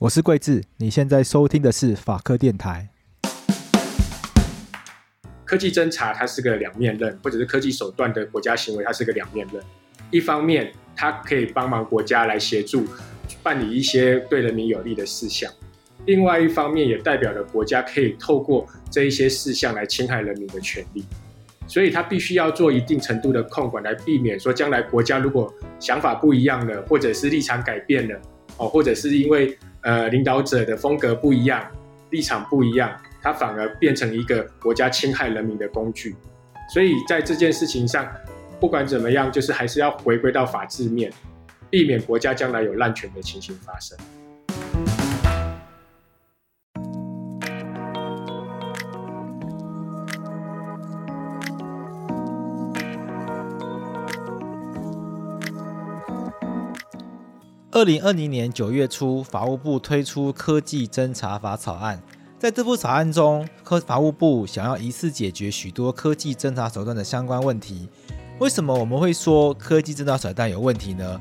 我是贵智，你现在收听的是法科电台。科技侦查它是个两面刃，或者是科技手段的国家行为，它是个两面刃。一方面，它可以帮忙国家来协助办理一些对人民有利的事项；另外一方面，也代表了国家可以透过这一些事项来侵害人民的权利。所以，它必须要做一定程度的控管，来避免说将来国家如果想法不一样了，或者是立场改变了，哦，或者是因为呃，领导者的风格不一样，立场不一样，它反而变成一个国家侵害人民的工具。所以在这件事情上，不管怎么样，就是还是要回归到法治面，避免国家将来有滥权的情形发生。二零二零年九月初，法务部推出科技侦查法草案。在这部草案中，科法务部想要一次解决许多科技侦查手段的相关问题。为什么我们会说科技侦查手段有问题呢？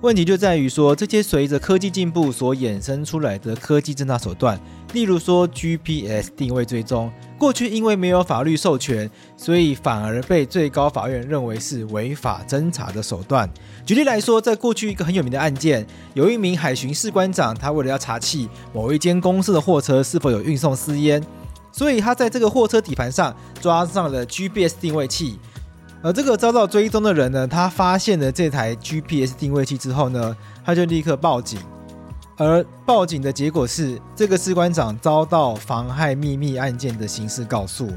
问题就在于说，这些随着科技进步所衍生出来的科技侦查手段，例如说 GPS 定位追踪。过去因为没有法律授权，所以反而被最高法院认为是违法侦查的手段。举例来说，在过去一个很有名的案件，有一名海巡士官长，他为了要查缉某一间公司的货车是否有运送私烟，所以他在这个货车底盘上装上了 GPS 定位器。而这个遭到追踪的人呢，他发现了这台 GPS 定位器之后呢，他就立刻报警。而报警的结果是，这个士官长遭到妨害秘密案件的刑事告诉，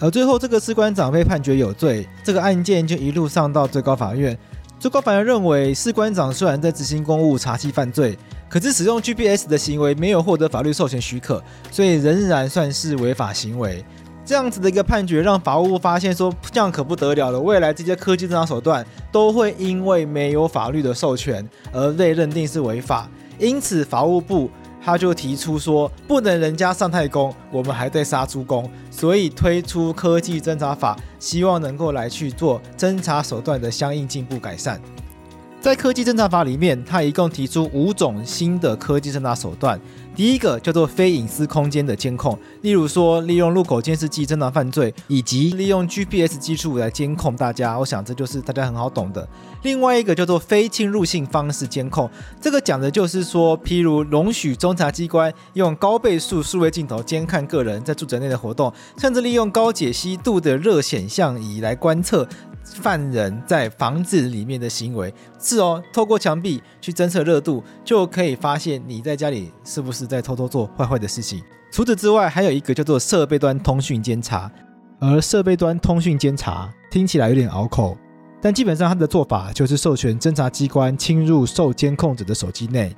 而最后这个士官长被判决有罪，这个案件就一路上到最高法院。最高法院认为，士官长虽然在执行公务查缉犯罪，可是使用 GPS 的行为没有获得法律授权许可，所以仍然算是违法行为。这样子的一个判决，让法务部发现说，这样可不得了了，未来这些科技侦查手段都会因为没有法律的授权而被认定是违法。因此，法务部他就提出说，不能人家上太公，我们还在杀猪工，所以推出科技侦查法，希望能够来去做侦查手段的相应进步改善。在科技侦查法里面，他一共提出五种新的科技侦查手段。第一个叫做非隐私空间的监控，例如说利用路口监视器侦查犯罪，以及利用 GPS 技术来监控大家。我想这就是大家很好懂的。另外一个叫做非侵入性方式监控，这个讲的就是说，譬如容许侦查机关用高倍数数位镜头监看个人在住宅内的活动，甚至利用高解析度的热显像仪来观测。犯人在房子里面的行为是哦，透过墙壁去侦测热度，就可以发现你在家里是不是在偷偷做坏坏的事情。除此之外，还有一个叫做设备端通讯监察，而设备端通讯监察听起来有点拗口，但基本上它的做法就是授权侦查机关侵入受监控者的手机内，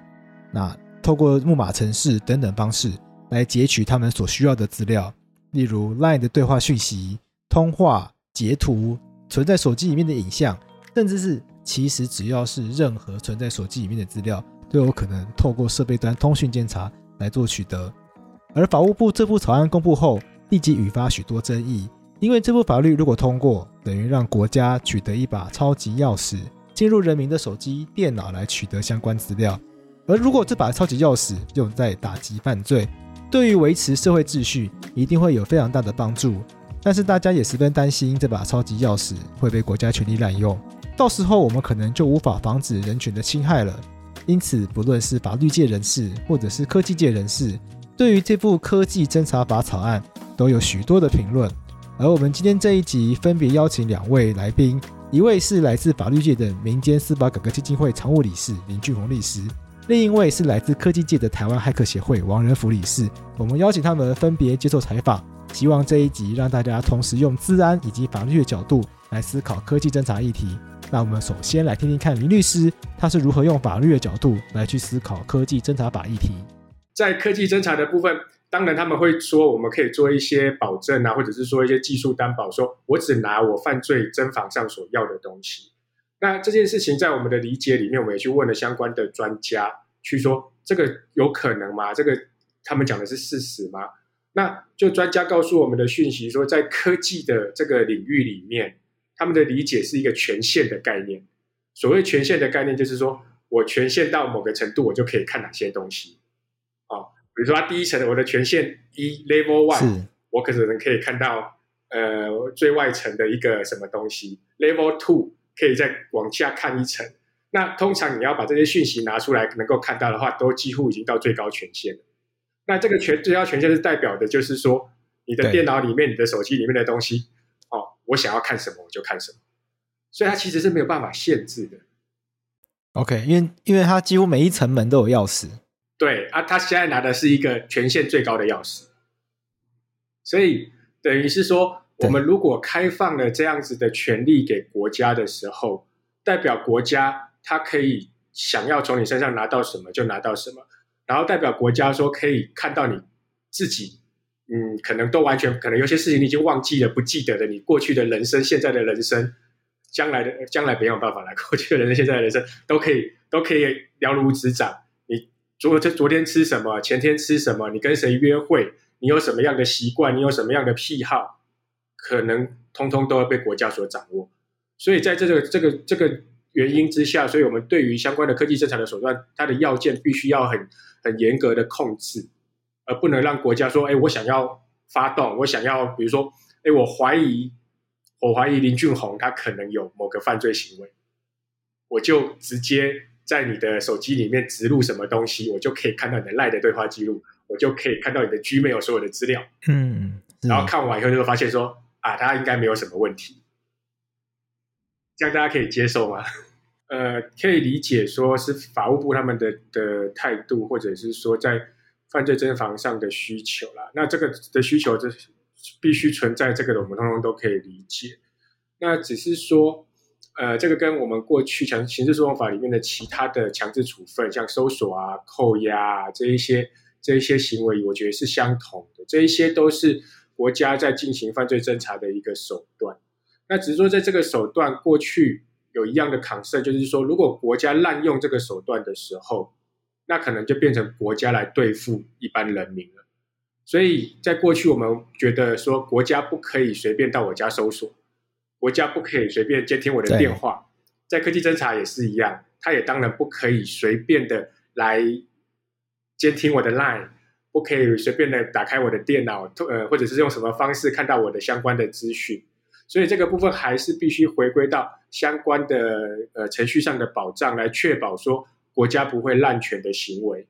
那透过木马程式等等方式来截取他们所需要的资料，例如 LINE 的对话讯息、通话、截图。存在手机里面的影像，甚至是其实只要是任何存在手机里面的资料，都有可能透过设备端通讯监察来做取得。而法务部这部草案公布后，立即引发许多争议，因为这部法律如果通过，等于让国家取得一把超级钥匙，进入人民的手机、电脑来取得相关资料。而如果这把超级钥匙用在打击犯罪，对于维持社会秩序，一定会有非常大的帮助。但是大家也十分担心这把超级钥匙会被国家权力滥用，到时候我们可能就无法防止人权的侵害了。因此，不论是法律界人士或者是科技界人士，对于这部科技侦查法草案都有许多的评论。而我们今天这一集分别邀请两位来宾，一位是来自法律界的民间司法改革基金会常务理事林俊宏律师，另一位是来自科技界的台湾骇客协会王仁福理事。我们邀请他们分别接受采访。希望这一集让大家同时用治安以及法律的角度来思考科技侦查议题。那我们首先来听听看林律师他是如何用法律的角度来去思考科技侦查法议题。在科技侦查的部分，当然他们会说我们可以做一些保证啊，或者是说一些技术担保，说我只拿我犯罪侦防上所要的东西。那这件事情在我们的理解里面，我们也去问了相关的专家，去说这个有可能吗？这个他们讲的是事实吗？那就专家告诉我们的讯息说，在科技的这个领域里面，他们的理解是一个权限的概念。所谓权限的概念，就是说我权限到某个程度，我就可以看哪些东西。哦，比如说它第一层我的权限一 Level One，我可能可以看到呃最外层的一个什么东西，Level Two 可以再往下看一层。那通常你要把这些讯息拿出来能够看到的话，都几乎已经到最高权限了。那这个权最高权限是代表的，就是说你的电脑里面、你的手机里面的东西，哦，我想要看什么我就看什么，所以它其实是没有办法限制的。OK，因为因为它几乎每一层门都有钥匙。对啊，他现在拿的是一个权限最高的钥匙，所以等于是说，我们如果开放了这样子的权利给国家的时候，代表国家它可以想要从你身上拿到什么就拿到什么。然后代表国家说可以看到你自己，嗯，可能都完全可能有些事情你已经忘记了、不记得的，你过去的人生、现在的人生、将来的将来没有办法来，过去的人生、现在的人生都可以都可以了如指掌。你昨天昨天吃什么？前天吃什么？你跟谁约会？你有什么样的习惯？你有什么样的癖好？可能通通都要被国家所掌握。所以在这个这个这个原因之下，所以我们对于相关的科技侦查的手段，它的要件必须要很。很严格的控制，而不能让国家说：“哎，我想要发动，我想要，比如说，哎，我怀疑，我怀疑林俊宏他可能有某个犯罪行为，我就直接在你的手机里面植入什么东西，我就可以看到你的赖的对话记录，我就可以看到你的 Gmail 所有的资料。嗯，然后看完以后就会发现说，啊，他应该没有什么问题，这样大家可以接受吗？”呃，可以理解说是法务部他们的的态度，或者是说在犯罪侦防上的需求啦。那这个的需求，这必须存在，这个我们通通都可以理解。那只是说，呃，这个跟我们过去强刑事诉讼法里面的其他的强制处分，像搜索啊、扣押啊这一些这一些行为，我觉得是相同的。这一些都是国家在进行犯罪侦查的一个手段。那只是说，在这个手段过去。有一样的 concern，就是说，如果国家滥用这个手段的时候，那可能就变成国家来对付一般人民了。所以在过去，我们觉得说，国家不可以随便到我家搜索，国家不可以随便接听我的电话。在科技侦查也是一样，他也当然不可以随便的来监听我的 line，不可以随便的打开我的电脑，呃，或者是用什么方式看到我的相关的资讯。所以这个部分还是必须回归到相关的呃程序上的保障，来确保说国家不会滥权的行为。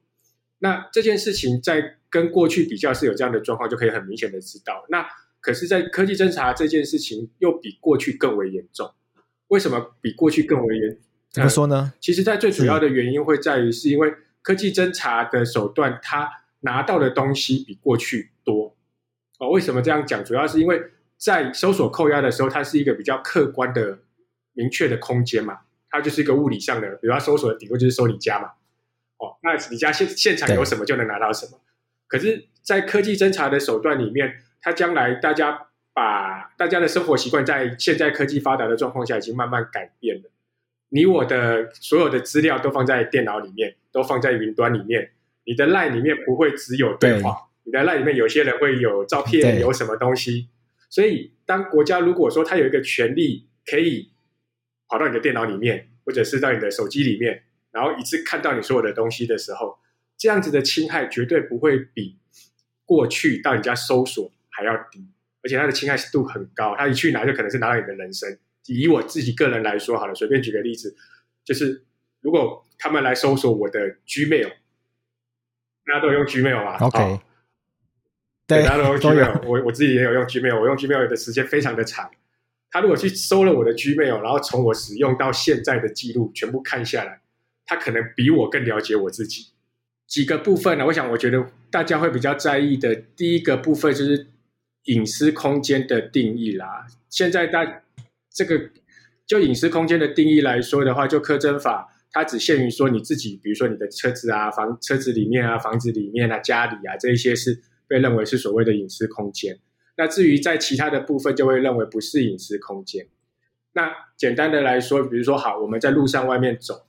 那这件事情在跟过去比较是有这样的状况，就可以很明显的知道。那可是，在科技侦查这件事情又比过去更为严重。为什么比过去更为严？怎么说呢？其实，在最主要的原因会在于，是因为科技侦查的手段，它拿到的东西比过去多。哦，为什么这样讲？主要是因为。在搜索扣押的时候，它是一个比较客观的、明确的空间嘛，它就是一个物理上的，比如它搜索的顶多就是搜你家嘛，哦，那你家现现场有什么就能拿到什么。可是，在科技侦查的手段里面，它将来大家把大家的生活习惯在现在科技发达的状况下已经慢慢改变了。你我的所有的资料都放在电脑里面，都放在云端里面，你的 LINE 里面不会只有对话，对你的 LINE 里面有些人会有照片，有什么东西。所以，当国家如果说它有一个权利可以跑到你的电脑里面，或者是到你的手机里面，然后一次看到你所有的东西的时候，这样子的侵害绝对不会比过去到你家搜索还要低，而且它的侵害度很高。他一去拿就可能是拿到你的人生。以我自己个人来说，好了，随便举个例子，就是如果他们来搜索我的 Gmail，大家都有用 Gmail 嘛？OK。对，大家都用 Gmail，我我自己也有用 Gmail，我用 Gmail 的时间非常的长。他如果去搜了我的 Gmail，然后从我使用到现在的记录全部看下来，他可能比我更了解我自己。几个部分呢？我想，我觉得大家会比较在意的第一个部分就是隐私空间的定义啦。现在大这个就隐私空间的定义来说的话，就科征法它只限于说你自己，比如说你的车子啊、房车子里面啊、房子里面啊、家里啊这一些是。被认为是所谓的隐私空间，那至于在其他的部分，就会认为不是隐私空间。那简单的来说，比如说好，我们在路上外面走，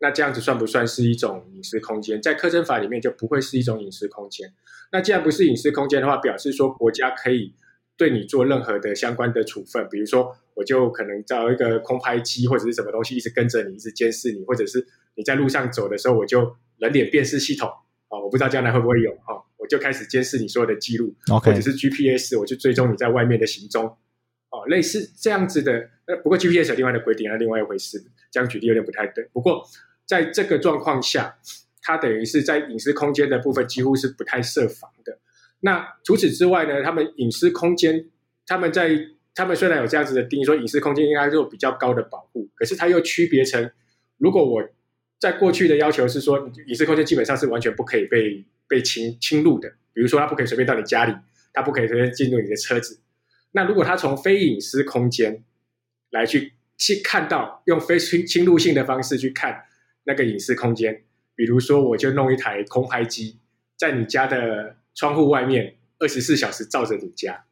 那这样子算不算是一种隐私空间？在科侦法里面就不会是一种隐私空间。那既然不是隐私空间的话，表示说国家可以对你做任何的相关的处分，比如说我就可能找一个空拍机或者是什么东西一直跟着你，一直监视你，或者是你在路上走的时候，我就人脸辨识系统。我我不知道将来会不会有哈、哦，就开始监视你所有的记录.或者是 GPS，我就追踪你在外面的行踪，哦，类似这样子的。呃，不过 GPS 有另外的规定，那另外一回事，这样举例有点不太对。不过在这个状况下，它等于是在隐私空间的部分几乎是不太设防的。那除此之外呢，他们隐私空间，他们在他们虽然有这样子的定义，说隐私空间应该有比较高的保护，可是它又区别成，如果我在过去的要求是说，隐私空间基本上是完全不可以被被侵侵入的，比如说他不可以随便到你家里，他不可以随便进入你的车子。那如果他从非隐私空间来去去看到，用非侵侵入性的方式去看那个隐私空间，比如说我就弄一台空拍机在你家的窗户外面，二十四小时照着你家。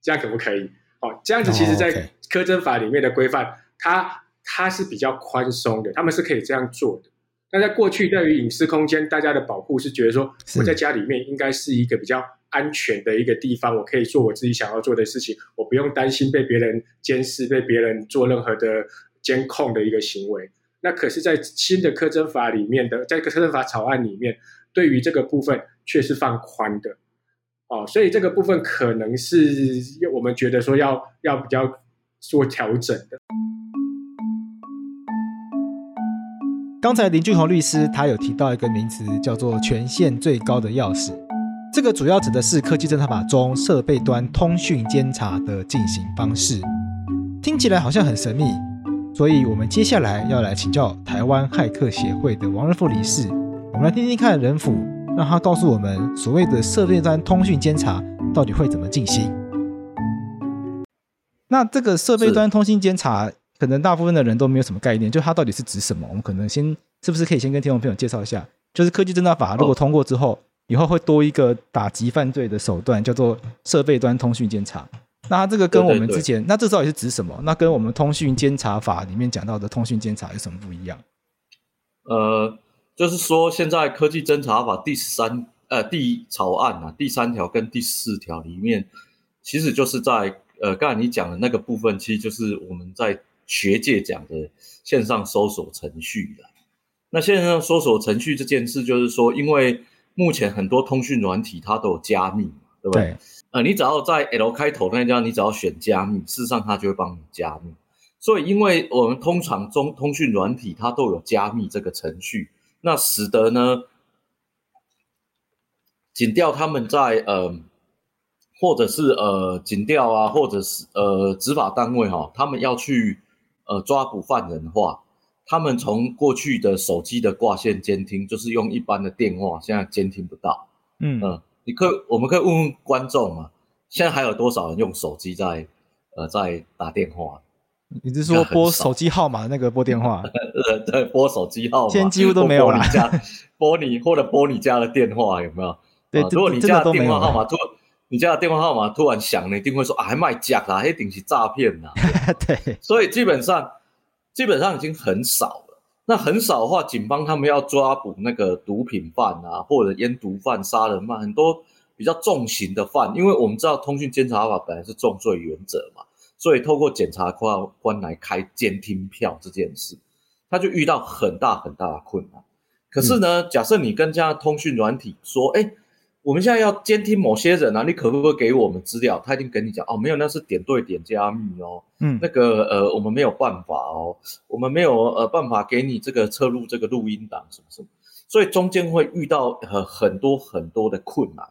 这样可不可以？哦，这样子其实，在科侦法里面的规范，oh. 它它是比较宽松的，他们是可以这样做的。但在过去，对于隐私空间，大家的保护是觉得说，我在家里面应该是一个比较安全的一个地方，我可以做我自己想要做的事情，我不用担心被别人监视、被别人做任何的监控的一个行为。那可是，在新的科侦法里面的，在科侦法草案里面，对于这个部分却是放宽的。哦，所以这个部分可能是我们觉得说要要比较做调整的。刚才林俊宏律师他有提到一个名词叫做权限最高的钥匙，这个主要指的是科技侦查法中设备端通讯监察的进行方式，听起来好像很神秘，所以我们接下来要来请教台湾骇客协会的王仁富理事，我们来听听看仁富。让他告诉我们，所谓的设备端通讯监察到底会怎么进行？那这个设备端通讯监察，可能大部分的人都没有什么概念，就它到底是指什么？我们可能先是不是可以先跟听众朋友介绍一下？就是科技侦查法如果通过之后，以后会多一个打击犯罪的手段，叫做设备端通讯监察。那它这个跟我们之前，那这到底是指什么？那跟我们通讯监察法里面讲到的通讯监察有什么不一样？呃。就是说，现在科技侦查法第十三呃第一草案啊，第三条跟第四条里面，其实就是在呃刚才你讲的那个部分，其实就是我们在学界讲的线上搜索程序的。那线上搜索程序这件事，就是说，因为目前很多通讯软体它都有加密嘛，对不对？对呃，你只要在 L 开头那家，你只要选加密，事实上它就会帮你加密。所以，因为我们通常中通讯软体它都有加密这个程序。那使得呢，警调他们在呃，或者是呃警调啊，或者是呃执法单位哈、哦，他们要去呃抓捕犯人的话，他们从过去的手机的挂线监听，就是用一般的电话，现在监听不到。嗯你可以我们可以问问观众嘛，现在还有多少人用手机在呃在打电话？你是说拨手机号码那个拨电话？呃，对，拨手机号码，现在几乎都没有了。拨你或者拨你家的电话有没有？对，如果你家的电话号码突，你家的电话号码突然响，你一定会说啊，还卖假啦，一定是诈骗啦。对，所以基本上基本上已经很少了。那很少的话，警方他们要抓捕那个毒品犯啊，或者烟毒犯、杀人犯，很多比较重刑的犯，因为我们知道通讯监察法本来是重罪原则嘛。所以，透过检察官官来开监听票这件事，他就遇到很大很大的困难。可是呢，嗯、假设你跟这样通讯软体说：“哎，我们现在要监听某些人啊，你可不可以给我们资料？”他一定跟你讲：“哦，没有，那是点对点加密哦。嗯，那个呃，我们没有办法哦，我们没有呃办法给你这个测录这个录音档什么什么。”所以中间会遇到很很多很多的困难。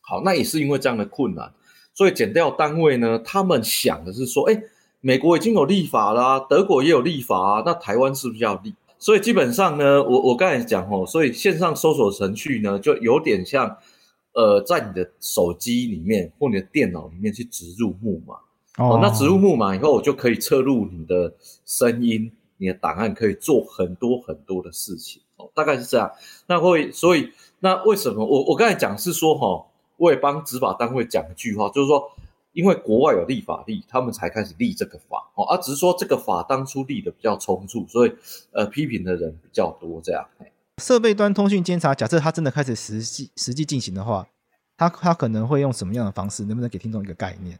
好，那也是因为这样的困难。所以减掉单位呢，他们想的是说，哎，美国已经有立法啦，德国也有立法啊，那台湾是不是要立？所以基本上呢，我我刚才讲哦，所以线上搜索程序呢，就有点像，呃，在你的手机里面或你的电脑里面去植入木马哦，哦，那植入木马以后，我就可以侧入你的声音，你的档案可以做很多很多的事情哦，大概是这样。那会，所以那为什么我我刚才讲是说哈、哦？我也帮执法单位讲一句话，就是说，因为国外有立法立，他们才开始立这个法哦，啊，只是说这个法当初立的比较匆促，所以呃，批评的人比较多。这样，设备端通讯监察，假设它真的开始实际实际进行的话，它它可能会用什么样的方式？能不能给听众一个概念？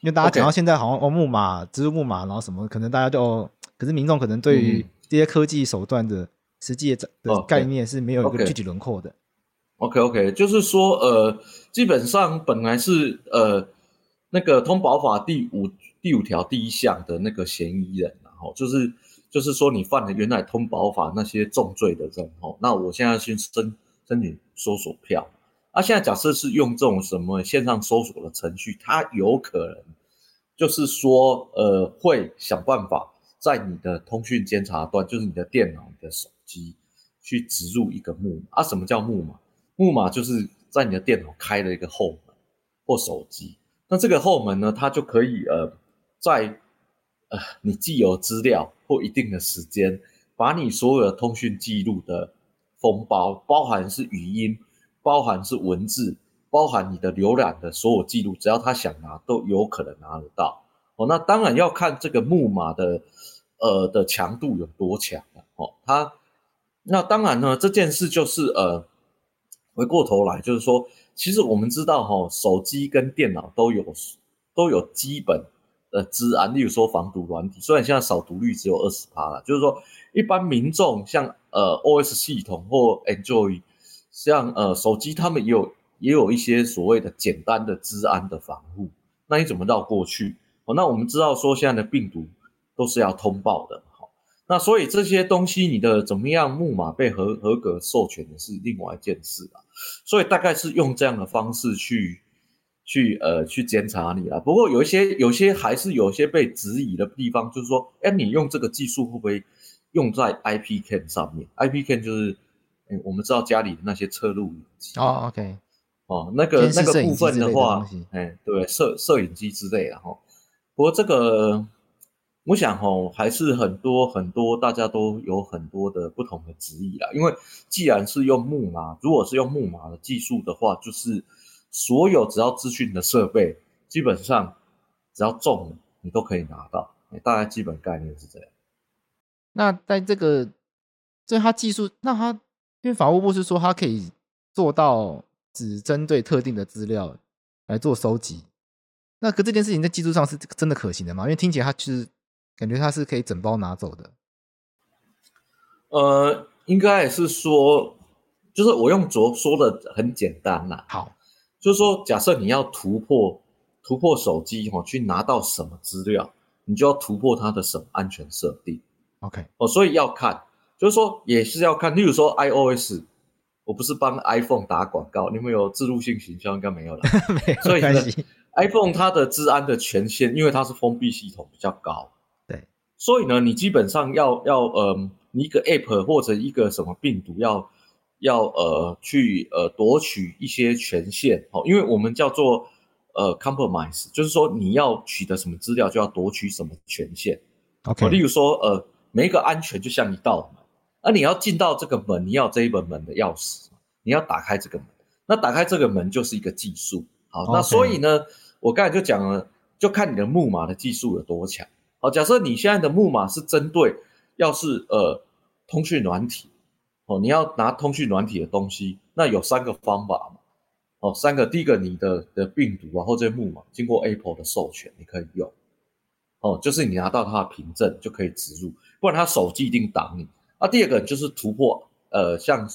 因为大家讲到现在，好像哦木马、植入木马，然后什么，可能大家就，可是民众可能对于这些科技手段的实际的概念是没有一个具体轮廓的。OK OK，就是说呃，基本上本来是呃那个通保法第五第五条第一项的那个嫌疑人，然后就是就是说你犯了原来通保法那些重罪的人，哦，那我现在去申申请搜索票。啊，现在假设是用这种什么线上搜索的程序，它有可能就是说，呃，会想办法在你的通讯监察端，就是你的电脑、你的手机，去植入一个木马。啊，什么叫木马？木马就是在你的电脑开了一个后门或手机，那这个后门呢，它就可以呃，在呃你既有资料或一定的时间，把你所有的通讯记录的封包，包含是语音。包含是文字，包含你的浏览的所有记录，只要他想拿，都有可能拿得到。哦，那当然要看这个木马的，呃的强度有多强了。哦，它，那当然呢，这件事就是呃，回过头来就是说，其实我们知道哈、哦，手机跟电脑都有都有基本的治安，例如说防毒软体，虽然现在扫毒率只有二十趴了，就是说一般民众像呃 OS 系统或 Android。像呃手机，他们也有也有一些所谓的简单的治安的防护，那你怎么绕过去？哦，那我们知道说现在的病毒都是要通报的，那所以这些东西你的怎么样木马被合合格授权的是另外一件事啊，所以大概是用这样的方式去去呃去监察你啊。不过有一些有些还是有些被质疑的地方，就是说，哎，你用这个技术会不会用在 IP Cam 上面？IP Cam 就是。我们知道家里的那些侧录影机哦，OK，哦，那个那个部分的话，哎，对，摄摄影机之类的哈。不过这个，我想哦，还是很多很多大家都有很多的不同的质疑啦。因为既然是用木马，如果是用木马的技术的话，就是所有只要资讯的设备，基本上只要中，你都可以拿到。大概基本概念是这样。那在这个，所以它技术，那它。因为法务部是说，它可以做到只针对特定的资料来做收集。那可这件事情在技术上是真的可行的吗？因为听起来它其实感觉它是可以整包拿走的。呃，应该也是说，就是我用着说的很简单啦。好，就是说，假设你要突破突破手机哦，去拿到什么资料，你就要突破它的什么安全设定。OK，哦，所以要看。就是说，也是要看，例如说 iOS，我不是帮 iPhone 打广告，你们有置入性行销应该没有了，没有。所以呢，iPhone 它的治安的权限，因为它是封闭系统比较高，对，所以呢，你基本上要要呃，你一个 App 或者一个什么病毒要要呃去呃夺取一些权限，哦，因为我们叫做呃 compromise，就是说你要取得什么资料就要夺取什么权限，OK，例如说呃，每一个安全就像一道门。而你要进到这个门，你要这一本门的钥匙，你要打开这个门。那打开这个门就是一个技术。好.那所以呢，我刚才就讲了，就看你的木马的技术有多强。好，假设你现在的木马是针对，要是呃通讯软体，哦，你要拿通讯软体的东西，那有三个方法嘛。哦，三个，第一个你的的病毒啊，或者木马经过 Apple 的授权，你可以用。哦，就是你拿到它的凭证就可以植入，不然它手机一定挡你。那、啊、第二个就是突破，呃，像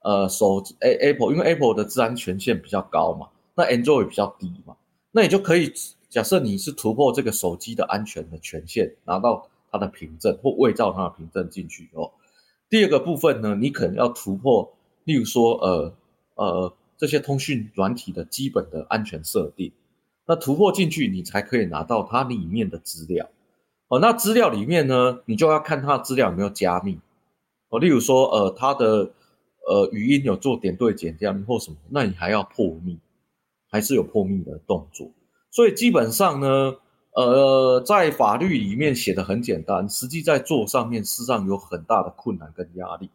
呃手 A Apple，因为 Apple 的资安权限比较高嘛，那 Android 比较低嘛，那你就可以假设你是突破这个手机的安全的权限，拿到它的凭证或伪造它的凭证进去以后，第二个部分呢，你可能要突破，例如说呃呃这些通讯软体的基本的安全设定，那突破进去你才可以拿到它里面的资料，哦，那资料里面呢，你就要看它的资料有没有加密。哦，例如说，呃，它的呃语音有做点对点这样或什么，那你还要破密，还是有破密的动作。所以基本上呢，呃，在法律里面写的很简单，实际在做上面，事实上有很大的困难跟压力。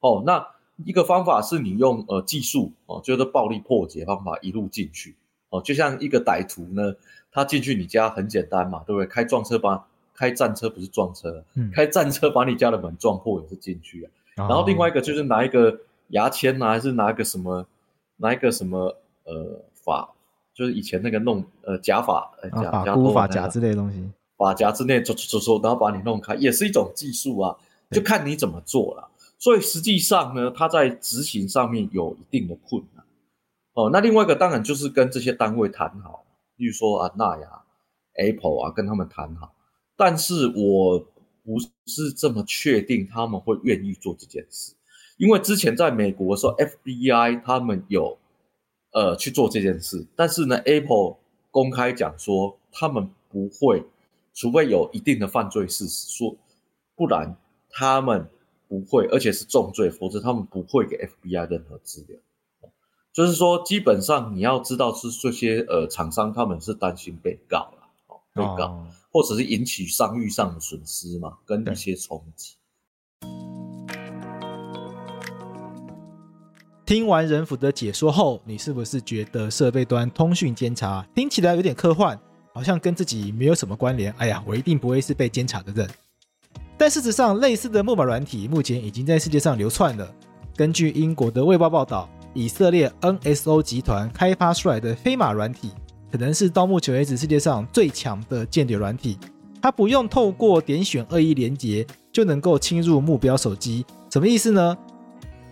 哦，那一个方法是你用呃技术哦，就是暴力破解方法一路进去。哦，就像一个歹徒呢，他进去你家很简单嘛，对不对？开撞车把。开战车不是撞车，嗯、开战车把你家的门撞破也是进去啊。哦、然后另外一个就是拿一个牙签啊，还是拿一个什么，拿一个什么呃法，就是以前那个弄呃假发呃假发箍发夹之类的东西，发夹之类，走走走然后把你弄开，也是一种技术啊，就看你怎么做了。所以实际上呢，它在执行上面有一定的困难。哦，那另外一个当然就是跟这些单位谈好，例如说啊，纳雅、Apple 啊，跟他们谈好。但是我不是这么确定他们会愿意做这件事，因为之前在美国的时候，FBI 他们有呃去做这件事，但是呢，Apple 公开讲说他们不会，除非有一定的犯罪事实，说不然他们不会，而且是重罪，否则他们不会给 FBI 任何资料。就是说，基本上你要知道是这些呃厂商他们是担心被告了，哦，被告，哦、或者是引起商誉上的损失嘛，跟一些冲击。听完仁甫的解说后，你是不是觉得设备端通讯监察听起来有点科幻，好像跟自己没有什么关联？哎呀，我一定不会是被监察的人。但事实上，类似的木马软体目前已经在世界上流窜了。根据英国的《卫报》报道。以色列 NSO 集团开发出来的飞马软体，可能是到目前为止世界上最强的间谍软体。它不用透过点选恶意连结就能够侵入目标手机，什么意思呢？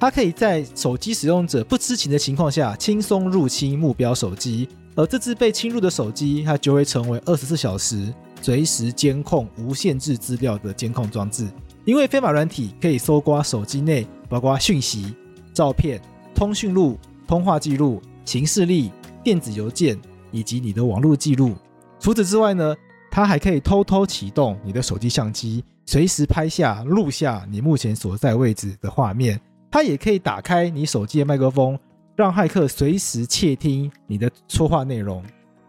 它可以在手机使用者不知情的情况下轻松入侵目标手机，而这只被侵入的手机，它就会成为二十四小时随时监控、无限制资料的监控装置。因为飞马软体可以搜刮手机内包括讯息、照片。通讯录、通话记录、行事历、电子邮件以及你的网络记录。除此之外呢，它还可以偷偷启动你的手机相机，随时拍下、录下你目前所在位置的画面。它也可以打开你手机的麦克风，让骇客随时窃听你的说话内容。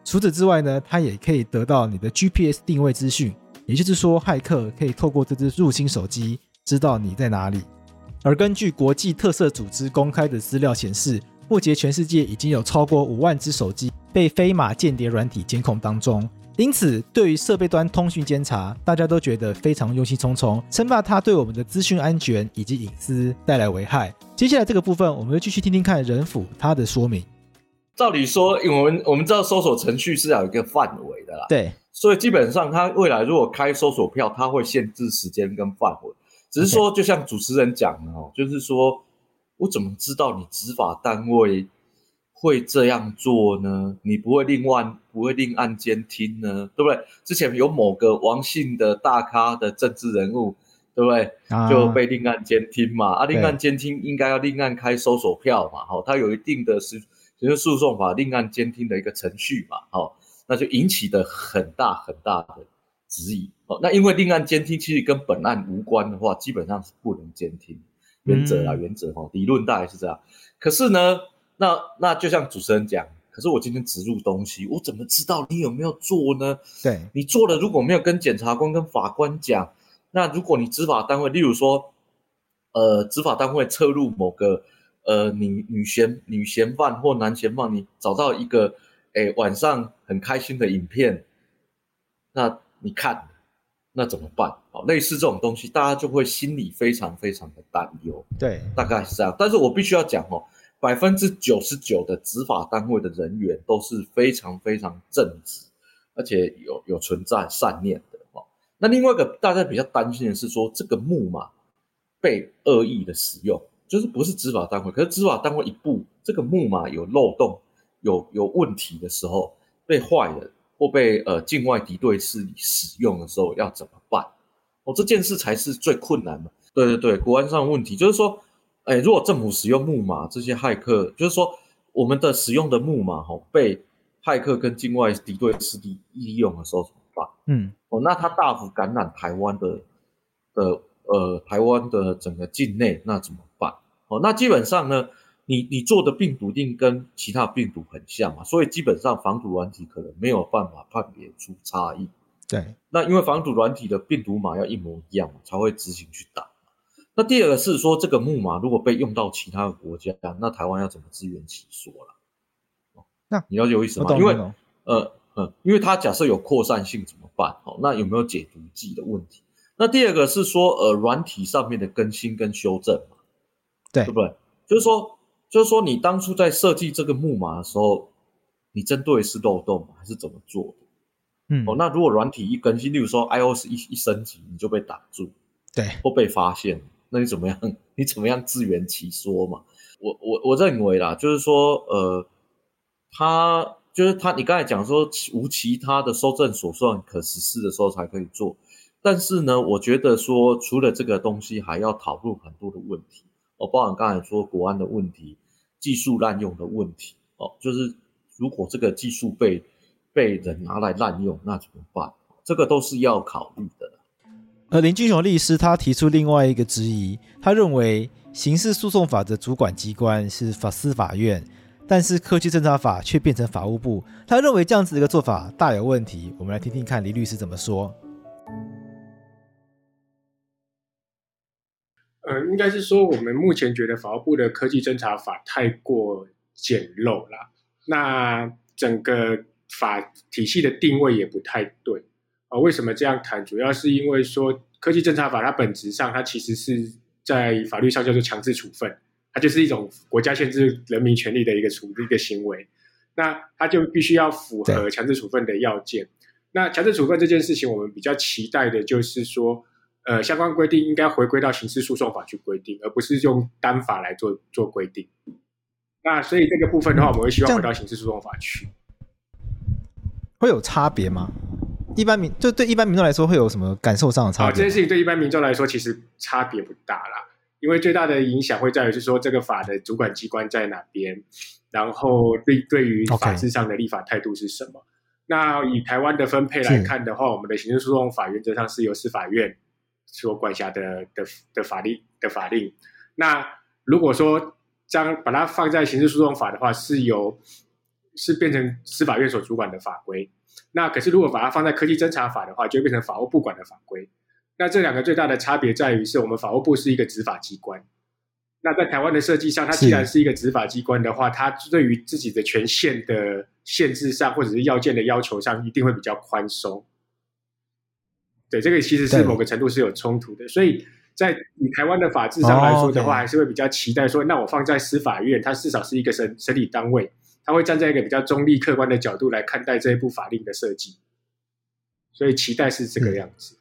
除此之外呢，它也可以得到你的 GPS 定位资讯，也就是说，骇客可以透过这支入侵手机知道你在哪里。而根据国际特色组织公开的资料显示，目前全世界已经有超过五万只手机被飞马间谍软体监控当中。因此，对于设备端通讯监察，大家都觉得非常忧心忡忡，生怕它对我们的资讯安全以及隐私带来危害。接下来这个部分，我们会继续听听看仁府他的说明。照理说，因为我们我们知道搜索程序是要有一个范围的啦，对，所以基本上它未来如果开搜索票，它会限制时间跟范围。只是说，就像主持人讲的哦，就是说我怎么知道你执法单位会这样做呢？你不会另外不会另案监听呢？对不对？之前有某个王姓的大咖的政治人物，对不对？就被另案监听嘛。啊，另案监听应该要另案开搜索票嘛。好，它有一定的是就是诉讼法另案监听的一个程序嘛。好，那就引起的很大很大的质疑。哦那因为另案监听其实跟本案无关的话，基本上是不能监听。原则啊，原则哈，理论大概是这样。可是呢，那那就像主持人讲，可是我今天植入东西，我怎么知道你有没有做呢？对，你做了，如果没有跟检察官跟法官讲，那如果你执法单位，例如说，呃，执法单位撤入某个呃女女嫌女嫌犯或男嫌犯，你找到一个诶晚上很开心的影片，那你看。那怎么办？好，类似这种东西，大家就会心里非常非常的担忧。对，大概是这样。但是我必须要讲哦，百分之九十九的执法单位的人员都是非常非常正直，而且有有存在善念的哦。那另外一个大家比较担心的是说，这个木马被恶意的使用，就是不是执法单位，可是执法单位一步这个木马有漏洞、有有问题的时候被坏人。或被呃境外敌对势力使用的时候要怎么办？哦，这件事才是最困难的。对对对，国安上的问题就是说，哎，如果政府使用木马，这些骇客就是说我们的使用的木马哈、哦、被骇客跟境外敌对势力利用的时候怎么办？嗯，哦，那它大幅感染台湾的的呃台湾的整个境内，那怎么办？哦，那基本上呢？你你做的病毒定跟其他病毒很像嘛，所以基本上防毒软体可能没有办法判别出差异。对，那因为防毒软体的病毒码要一模一样嘛，才会执行去打。那第二个是说，这个木马如果被用到其他的国家，那台湾要怎么自圆其说了？那你了解我意思吗？因为呃呃，因为它假设有扩散性怎么办？哦，那有没有解毒剂的问题？那第二个是说，呃，软体上面的更新跟修正嘛，对，对不对？就是说。就是说，你当初在设计这个木马的时候，你针对的是漏洞还是怎么做的？嗯，哦，那如果软体一更新，例如说 iOS 一一升级，你就被挡住，对，或被发现，那你怎么样？你怎么样自圆其说嘛？我我我认为啦，就是说，呃，他就是他，你刚才讲说无其他的收证手算可实施的时候才可以做，但是呢，我觉得说除了这个东西，还要讨论很多的问题哦，包含刚才说国安的问题、技术滥用的问题哦，就是如果这个技术被被人拿来滥用，那怎么办？这个都是要考虑的。而林俊雄律师他提出另外一个质疑，他认为刑事诉讼法的主管机关是法司法院，但是科技侦查法却变成法务部。他认为这样子的一个做法大有问题。我们来听听看李律师怎么说。呃，应该是说我们目前觉得法务部的科技侦查法太过简陋了，那整个法体系的定位也不太对。啊，为什么这样谈？主要是因为说，科技侦查法它本质上，它其实是在法律上叫做强制处分，它就是一种国家限制人民权利的一个处一个行为。那它就必须要符合强制处分的要件。那强制处分这件事情，我们比较期待的就是说，呃，相关规定应该回归到刑事诉讼法去规定，而不是用单法来做做规定。那所以这个部分的话，我们会希望回到刑事诉讼法去。会有差别吗？一般民就对一般民众来说会有什么感受上的差别？啊，这件事情对一般民众来说其实差别不大啦，因为最大的影响会在于是说这个法的主管机关在哪边，然后对对于法制上的立法态度是什么。Okay. 那以台湾的分配来看的话，我们的刑事诉讼法原则上是由司法院所管辖的的的法律的法令。那如果说将把它放在刑事诉讼法的话，是由是变成司法院所主管的法规。那可是，如果把它放在科技侦查法的话，就会变成法务部管的法规。那这两个最大的差别在于，是我们法务部是一个执法机关。那在台湾的设计上，它既然是一个执法机关的话，它对于自己的权限的限制上，或者是要件的要求上，一定会比较宽松。对，这个其实是某个程度是有冲突的。所以在以台湾的法制上来说的话，还是会比较期待说，那我放在司法院，它至少是一个审审理单位。他会站在一个比较中立、客观的角度来看待这一部法令的设计，所以期待是这个样子。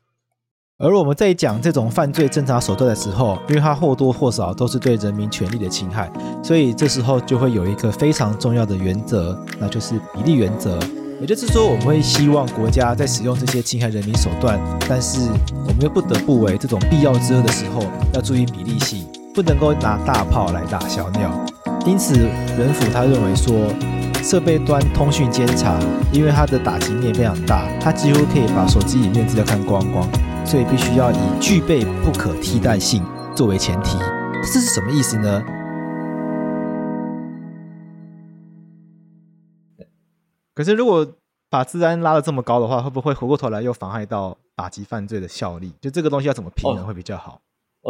而我们在讲这种犯罪侦查手段的时候，因为它或多或少都是对人民权利的侵害，所以这时候就会有一个非常重要的原则，那就是比例原则。也就是说，我们会希望国家在使用这些侵害人民手段，但是我们又不得不为这种必要之恶的时候，要注意比例性，不能够拿大炮来打小鸟。因此，人府他认为说，设备端通讯监察，因为它的打击面非常大，它几乎可以把手机里面资料看光光，所以必须要以具备不可替代性作为前提。这是什么意思呢？可是，如果把治安拉的这么高的话，会不会回过头来又妨害到打击犯罪的效力？就这个东西要怎么平衡会比较好？哦，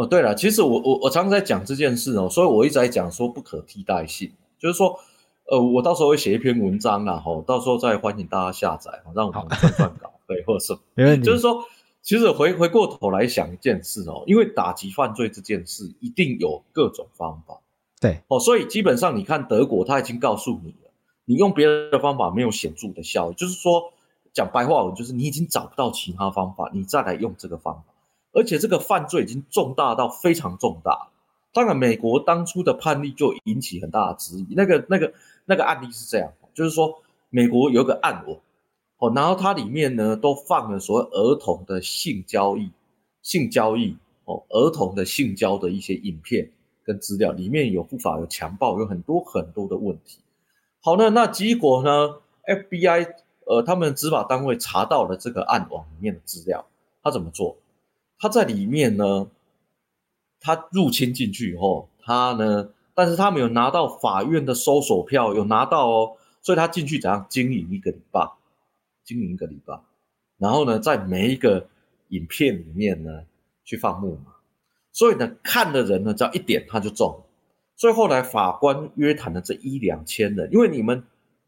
对了，其实我我我常常在讲这件事哦，所以我一直在讲说不可替代性，就是说，呃，我到时候会写一篇文章啦，吼，到时候再欢迎大家下载，让我们撰撰稿，对，或者是 没问题。就是说，其实回回过头来想一件事哦，因为打击犯罪这件事一定有各种方法，对，哦，所以基本上你看德国他已经告诉你了，你用别人的方法没有显著的效益，就是说讲白话文，就是你已经找不到其他方法，你再来用这个方法。而且这个犯罪已经重大到非常重大，当然美国当初的判例就引起很大的质疑。那个、那个、那个案例是这样，就是说美国有个暗网，哦，然后它里面呢都放了所谓儿童的性交易、性交易，哦，儿童的性交的一些影片跟资料，里面有不法、有强暴，有很多很多的问题。好呢，那结果呢，FBI 呃，他们执法单位查到了这个暗网里面的资料，他怎么做？他在里面呢，他入侵进去以后，他呢，但是他没有拿到法院的搜索票，有拿到哦，所以他进去怎样？经营一个礼拜，经营一个礼拜，然后呢，在每一个影片里面呢去放木马，所以呢，看的人呢只要一点他就中，所以后来法官约谈了这一两千人，因为你们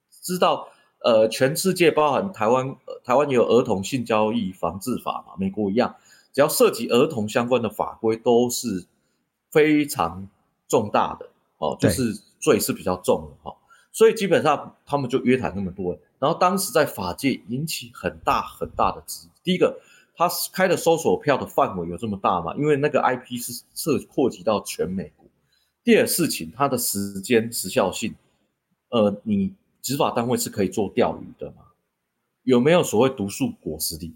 知道，呃，全世界包含台湾，台湾有儿童性交易防治法嘛，美国一样。只要涉及儿童相关的法规，都是非常重大的哦，就是罪是比较重的哈，所以基本上他们就约谈那么多人，然后当时在法界引起很大很大的质疑。第一个，他开的搜索票的范围有这么大吗？因为那个 IP 是涉扩及到全美国。第二事情，它的时间时效性，呃，你执法单位是可以做钓鱼的吗？有没有所谓毒素果实里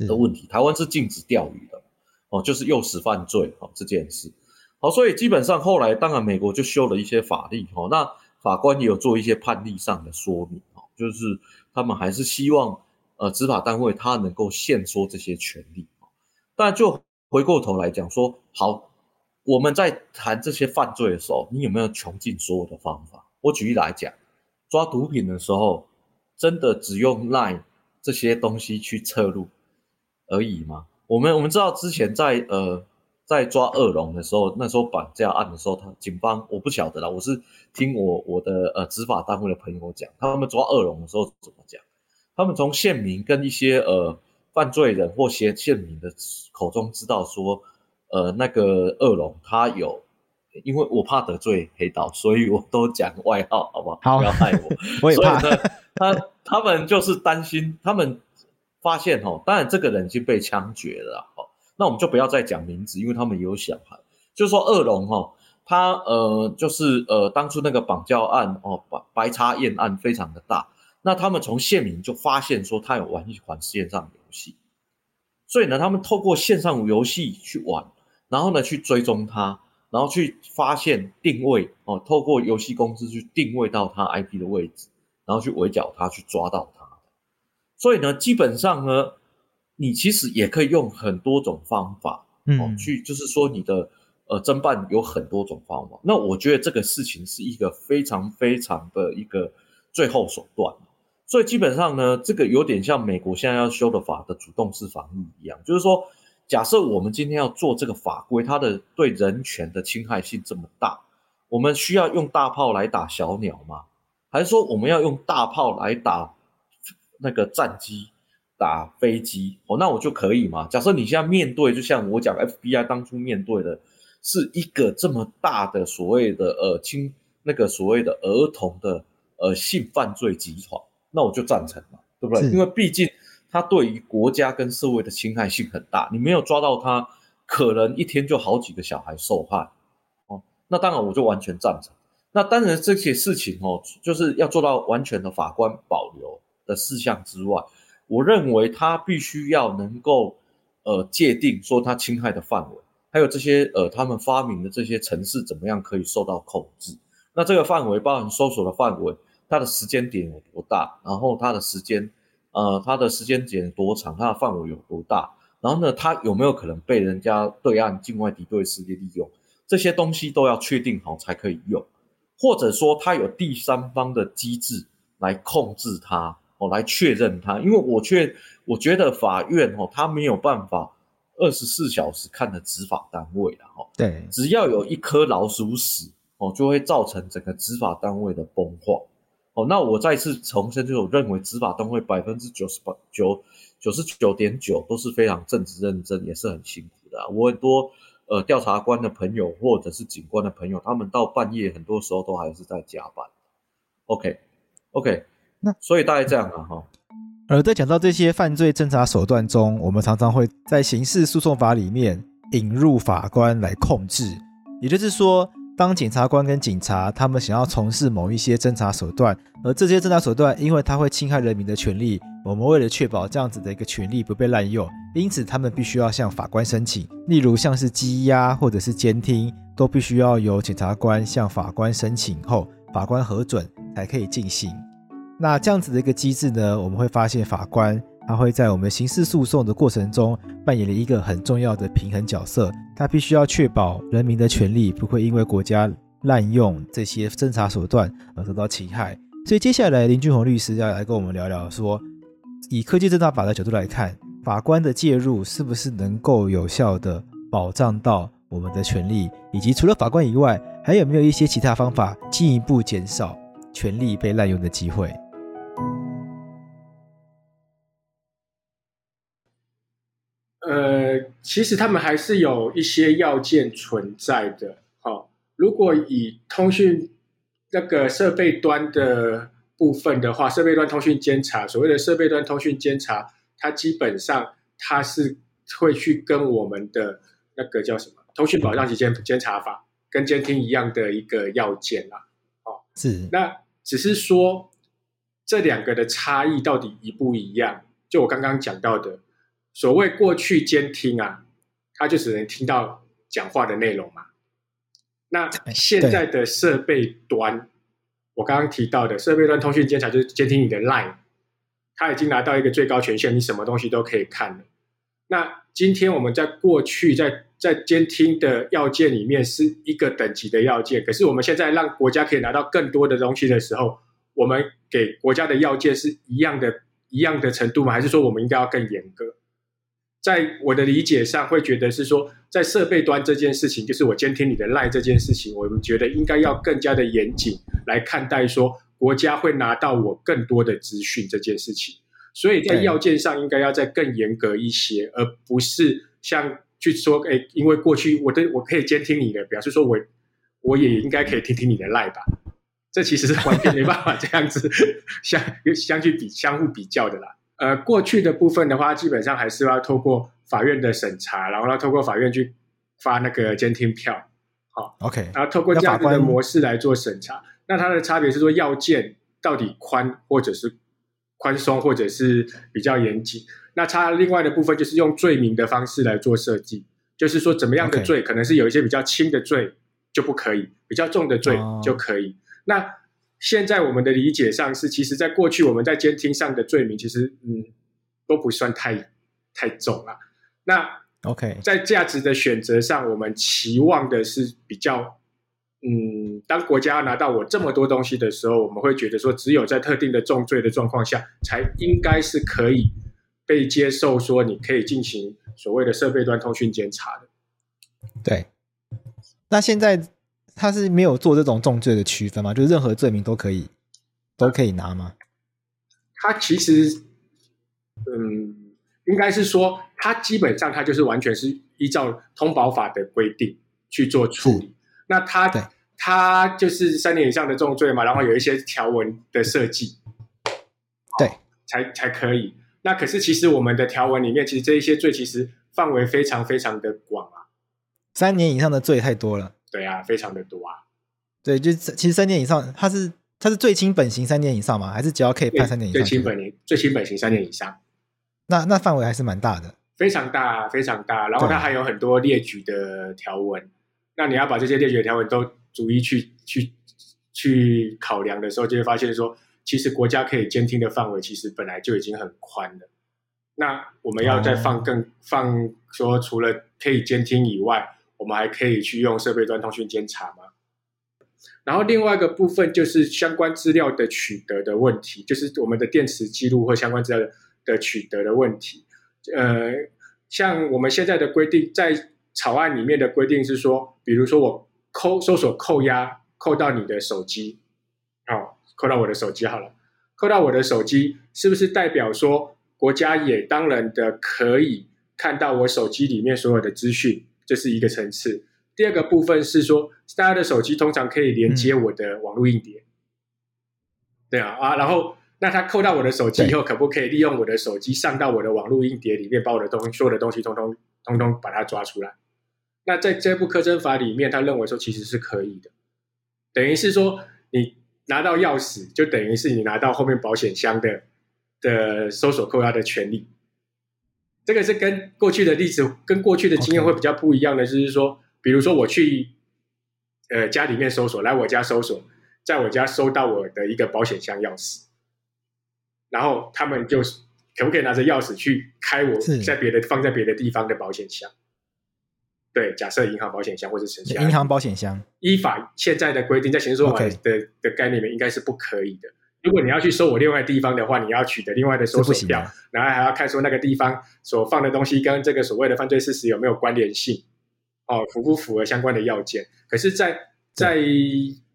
的问题？台湾是禁止钓鱼的，哦，就是诱使犯罪哦这件事。好，所以基本上后来当然美国就修了一些法律，哦，那法官也有做一些判例上的说明，哦，就是他们还是希望。呃，执法单位他能够限缩这些权利，但就回过头来讲说，好，我们在谈这些犯罪的时候，你有没有穷尽所有的方法？我举例来讲，抓毒品的时候，真的只用 LINE 这些东西去侧录而已嘛？我们我们知道之前在呃在抓恶龙的时候，那时候绑架案的时候，他警方我不晓得啦，我是听我我的呃执法单位的朋友讲，他们抓恶龙的时候怎么讲？他们从县民跟一些呃犯罪人或些县民的口中知道说，呃那个恶龙他有，因为我怕得罪黑道，所以我都讲外号，好不好？好，不要害我。我也怕。所以呢，他他们就是担心，他们发现哦，当然这个人已经被枪决了，哦，那我们就不要再讲名字，因为他们有小孩。就说恶龙哈，他呃就是呃当初那个绑架案哦，白白茶宴案非常的大。那他们从县民就发现说他有玩一款线上游戏，所以呢，他们透过线上游戏去玩，然后呢去追踪他，然后去发现定位哦，透过游戏公司去定位到他 IP 的位置，然后去围剿他，去抓到。所以呢，基本上呢，你其实也可以用很多种方法哦，去就是说你的呃侦办有很多种方法。那我觉得这个事情是一个非常非常的一个最后手段。所以基本上呢，这个有点像美国现在要修的法的主动式防御一样，就是说，假设我们今天要做这个法规，它的对人权的侵害性这么大，我们需要用大炮来打小鸟吗？还是说我们要用大炮来打那个战机、打飞机？哦，那我就可以嘛？假设你现在面对，就像我讲，FBI 当初面对的是一个这么大的所谓的呃侵那个所谓的儿童的呃性犯罪集团。那我就赞成嘛，对不对？因为毕竟他对于国家跟社会的侵害性很大，你没有抓到他，可能一天就好几个小孩受害，哦，那当然我就完全赞成。那当然这些事情哦，就是要做到完全的法官保留的事项之外，我认为他必须要能够呃界定说他侵害的范围，还有这些呃他们发明的这些程式怎么样可以受到控制。那这个范围包含搜索的范围。它的时间点有多大？然后它的时间，呃，它的时间点多长？它的范围有多大？然后呢，它有没有可能被人家对岸境外敌对势力利用？这些东西都要确定好才可以用，或者说它有第三方的机制来控制它，哦，来确认它。因为我确我觉得法院哦，他没有办法二十四小时看的执法单位了哈。对，只要有一颗老鼠屎哦，就会造成整个执法单位的崩坏。哦，那我再次重申，就是我认为执法单位百分之九十八九九十九点九都是非常正直认真，也是很辛苦的啊。我很多呃调查官的朋友或者是警官的朋友，他们到半夜很多时候都还是在加班。OK OK，那所以大概这样啊哈。而在讲到这些犯罪侦查手段中，我们常常会在刑事诉讼法里面引入法官来控制，也就是说。当检察官跟警察他们想要从事某一些侦查手段，而这些侦查手段因为它会侵害人民的权利，我们为了确保这样子的一个权利不被滥用，因此他们必须要向法官申请。例如像是羁押或者是监听，都必须要由检察官向法官申请后，法官核准才可以进行。那这样子的一个机制呢，我们会发现法官。他会在我们刑事诉讼的过程中扮演了一个很重要的平衡角色，他必须要确保人民的权利不会因为国家滥用这些侦查手段而受到侵害。所以接下来林俊宏律师要来跟我们聊聊说，以科技侦查法的角度来看，法官的介入是不是能够有效地保障到我们的权利，以及除了法官以外，还有没有一些其他方法进一步减少权利被滥用的机会？其实他们还是有一些要件存在的。好，如果以通讯那个设备端的部分的话，设备端通讯监察，所谓的设备端通讯监察，它基本上它是会去跟我们的那个叫什么通讯保障及监监察法跟监听一样的一个要件啦。哦，是。那只是说这两个的差异到底一不一样？就我刚刚讲到的，所谓过去监听啊，它就只能听到讲话的内容嘛。那现在的设备端，我刚刚提到的设备端通讯监察就是监听你的 line，它已经拿到一个最高权限，你什么东西都可以看了。那今天我们在过去在在监听的要件里面是一个等级的要件，可是我们现在让国家可以拿到更多的东西的时候，我们给国家的要件是一样的一样的程度吗？还是说我们应该要更严格？在我的理解上，会觉得是说，在设备端这件事情，就是我监听你的 LINE 这件事情，我们觉得应该要更加的严谨来看待，说国家会拿到我更多的资讯这件事情。所以在要件上应该要再更严格一些，而不是像去说，哎，因为过去我的我可以监听你的，表示说我我也应该可以听听你的 LINE 吧？这其实是完全没办法这样子相相去比相互比较的啦。呃，过去的部分的话，基本上还是要透过法院的审查，然后要透过法院去发那个监听票，好，OK，然后透过这样子的模式来做审查。那它的差别是说，要件到底宽或者是宽松，或者是比较严谨。那它另外的部分就是用罪名的方式来做设计，就是说怎么样的罪.可能是有一些比较轻的罪就不可以，比较重的罪就可以。Oh. 那现在我们的理解上是，其实，在过去我们在监听上的罪名，其实嗯都不算太太重了。那 OK，在价值的选择上，我们期望的是比较嗯，当国家拿到我这么多东西的时候，我们会觉得说，只有在特定的重罪的状况下，才应该是可以被接受，说你可以进行所谓的设备端通讯监察的。对，那现在。他是没有做这种重罪的区分吗？就是任何罪名都可以，都可以拿吗？他其实，嗯，应该是说，他基本上他就是完全是依照通保法的规定去做处理。那他他就是三年以上的重罪嘛，然后有一些条文的设计，对，才才可以。那可是其实我们的条文里面，其实这一些罪其实范围非常非常的广啊。三年以上的罪太多了。对啊，非常的多啊。对，就其实三年以上，它是它是最轻本刑三年以上吗？还是只要可以判三年以上？最轻本刑最轻本刑三年以上。那那范围还是蛮大的，非常大，非常大。然后它还有很多列举的条文。那你要把这些列举的条文都逐一去去去考量的时候，就会发现说，其实国家可以监听的范围其实本来就已经很宽了。那我们要再放更、哦、放说，除了可以监听以外。我们还可以去用设备端通讯监察吗？然后另外一个部分就是相关资料的取得的问题，就是我们的电池记录或相关资料的取得的问题。呃，像我们现在的规定，在草案里面的规定是说，比如说我扣搜索扣押扣到你的手机，哦，扣到我的手机好了，扣到我的手机，是不是代表说国家也当然的可以看到我手机里面所有的资讯？这是一个层次。第二个部分是说，大家的手机通常可以连接我的网络硬碟。嗯、对啊啊，然后那他扣到我的手机以后，可不可以利用我的手机上到我的网络硬碟里面，把我的东所有的东西通通通通把它抓出来？那在这部科侦法里面，他认为说其实是可以的。等于是说，你拿到钥匙，就等于是你拿到后面保险箱的的搜索扣押的权利。这个是跟过去的例子、跟过去的经验会比较不一样的，就是说，比如说我去呃家里面搜索，来我家搜索，在我家搜到我的一个保险箱钥匙，然后他们就可不可以拿着钥匙去开我在别的放在别的地方的保险箱？对，假设银行保险箱或者城市银行保险箱，依法现在的规定，在刑事诉讼法的.的概念里面应该是不可以的。如果你要去搜我另外地方的话，你要取得另外的搜索票，然后还要看说那个地方所放的东西跟这个所谓的犯罪事实有没有关联性，哦，符不符合相关的要件？可是在，在在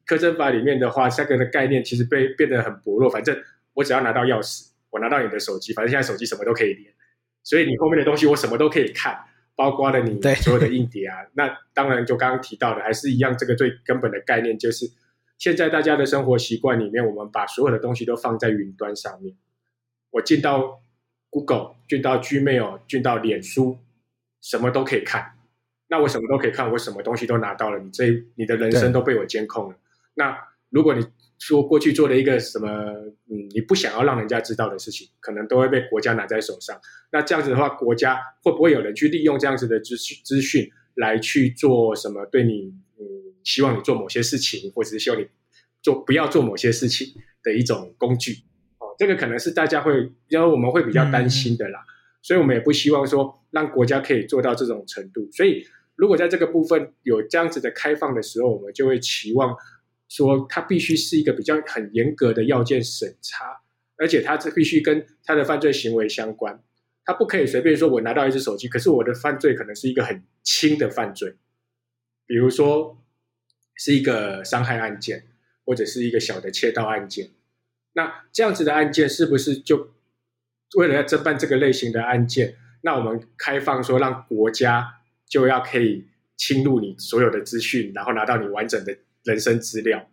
科侦法里面的话，这个的概念其实被变得很薄弱。反正我只要拿到钥匙，我拿到你的手机，反正现在手机什么都可以连，所以你后面的东西我什么都可以看，包括了你所有的硬碟啊。那当然就刚刚提到的，还是一样，这个最根本的概念就是。现在大家的生活习惯里面，我们把所有的东西都放在云端上面。我进到 Google，进到 Gmail，进到脸书，什么都可以看。那我什么都可以看，我什么东西都拿到了，你这你的人生都被我监控了。那如果你说过去做了一个什么，嗯，你不想要让人家知道的事情，可能都会被国家拿在手上。那这样子的话，国家会不会有人去利用这样子的资讯资讯来去做什么？对你，嗯，希望你做某些事情，或者是希望你做不要做某些事情的一种工具。哦，这个可能是大家会，因为我们会比较担心的啦。嗯、所以我们也不希望说让国家可以做到这种程度。所以。如果在这个部分有这样子的开放的时候，我们就会期望说，它必须是一个比较很严格的要件审查，而且它这必须跟它的犯罪行为相关，它不可以随便说我拿到一只手机，可是我的犯罪可能是一个很轻的犯罪，比如说是一个伤害案件，或者是一个小的窃盗案件，那这样子的案件是不是就为了要侦办这个类型的案件，那我们开放说让国家。就要可以侵入你所有的资讯，然后拿到你完整的人生资料。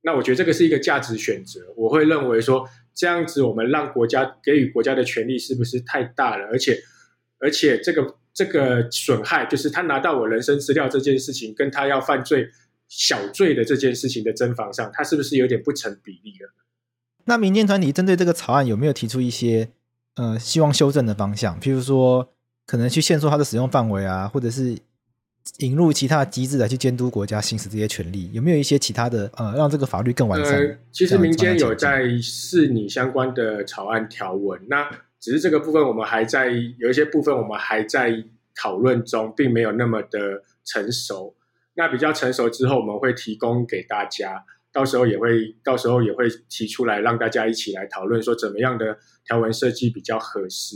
那我觉得这个是一个价值选择。我会认为说，这样子我们让国家给予国家的权利是不是太大了？而且，而且这个这个损害，就是他拿到我人生资料这件事情，跟他要犯罪小罪的这件事情的侦防上，它是不是有点不成比例了？那民间团体针对这个草案有没有提出一些呃希望修正的方向？譬如说。可能去限缩它的使用范围啊，或者是引入其他的机制来去监督国家行使这些权利，有没有一些其他的呃，让这个法律更完善？呃，其实民间有在试拟相关的草案条文，那只是这个部分我们还在有一些部分我们还在讨论中，并没有那么的成熟。那比较成熟之后，我们会提供给大家，到时候也会到时候也会提出来，让大家一起来讨论，说怎么样的条文设计比较合适。